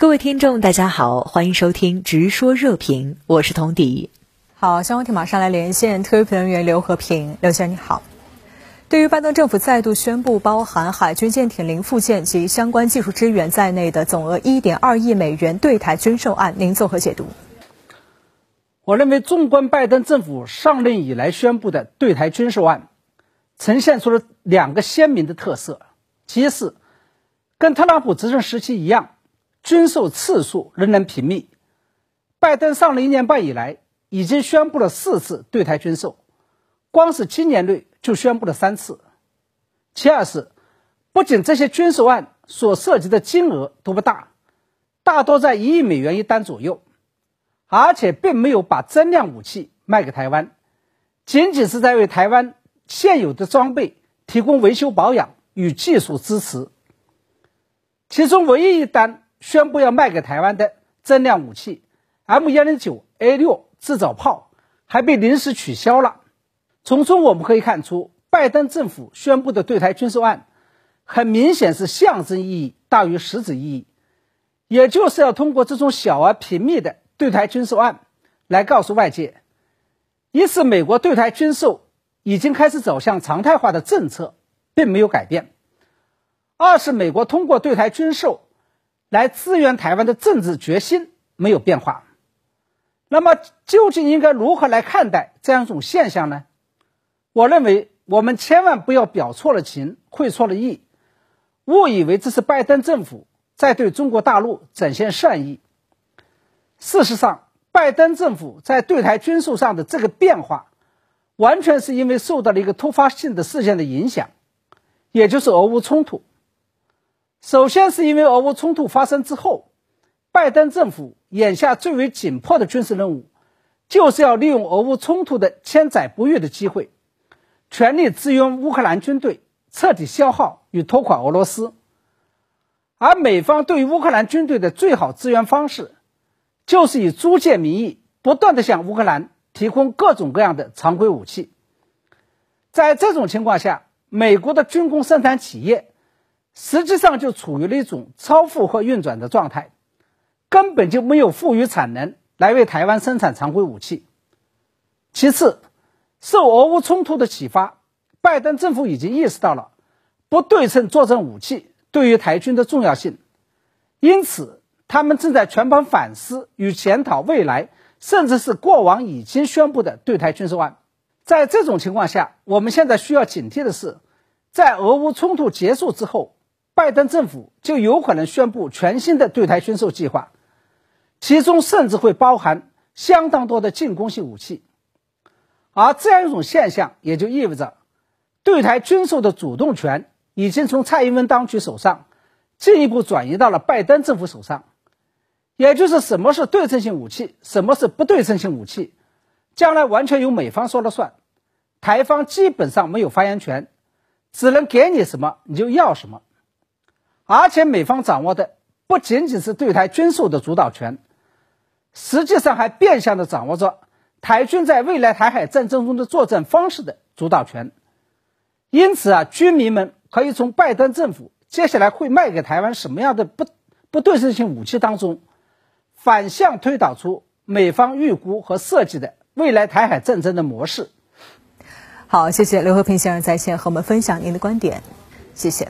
各位听众，大家好，欢迎收听《直说热评》，我是童迪。好，相关题马上来连线特约评论员刘和平，刘先生你好。对于拜登政府再度宣布包含海军舰艇零附件及相关技术支援在内的总额一点二亿美元对台军售案，您作何解读？我认为，纵观拜登政府上任以来宣布的对台军售案，呈现出了两个鲜明的特色：其一是跟特朗普执政时期一样。军售次数仍然频密，拜登上任一年半以来，已经宣布了四次对台军售，光是今年内就宣布了三次。其二是，不仅这些军售案所涉及的金额都不大，大多在一亿美元一单左右，而且并没有把增量武器卖给台湾，仅仅是在为台湾现有的装备提供维修保养与技术支持。其中唯一一单。宣布要卖给台湾的增量武器 M 幺零九 A 六制造炮还被临时取消了。从中我们可以看出，拜登政府宣布的对台军售案，很明显是象征意义大于实质意义，也就是要通过这种小而频密的对台军售案，来告诉外界，一是美国对台军售已经开始走向常态化的政策，并没有改变；二是美国通过对台军售。来支援台湾的政治决心没有变化，那么究竟应该如何来看待这样一种现象呢？我认为我们千万不要表错了情，会错了意，误以为这是拜登政府在对中国大陆展现善意。事实上，拜登政府在对台军售上的这个变化，完全是因为受到了一个突发性的事件的影响，也就是俄乌冲突。首先是因为俄乌冲突发生之后，拜登政府眼下最为紧迫的军事任务，就是要利用俄乌冲突的千载不遇的机会，全力支援乌克兰军队，彻底消耗与拖垮俄罗斯。而美方对于乌克兰军队的最好支援方式，就是以租借名义，不断的向乌克兰提供各种各样的常规武器。在这种情况下，美国的军工生产企业。实际上就处于了一种超负荷运转的状态，根本就没有富余产能来为台湾生产常规武器。其次，受俄乌冲突的启发，拜登政府已经意识到了不对称作战武器对于台军的重要性，因此他们正在全盘反思与检讨未来，甚至是过往已经宣布的对台军售案。在这种情况下，我们现在需要警惕的是，在俄乌冲突结束之后。拜登政府就有可能宣布全新的对台军售计划，其中甚至会包含相当多的进攻性武器，而这样一种现象也就意味着，对台军售的主动权已经从蔡英文当局手上进一步转移到了拜登政府手上，也就是什么是对称性武器，什么是不对称性武器，将来完全由美方说了算，台方基本上没有发言权，只能给你什么你就要什么。而且美方掌握的不仅仅是对台军售的主导权，实际上还变相的掌握着台军在未来台海战争中的作战方式的主导权。因此啊，军迷们可以从拜登政府接下来会卖给台湾什么样的不不对称性武器当中，反向推导出美方预估和设计的未来台海战争的模式。好，谢谢刘和平先生在线和我们分享您的观点，谢谢。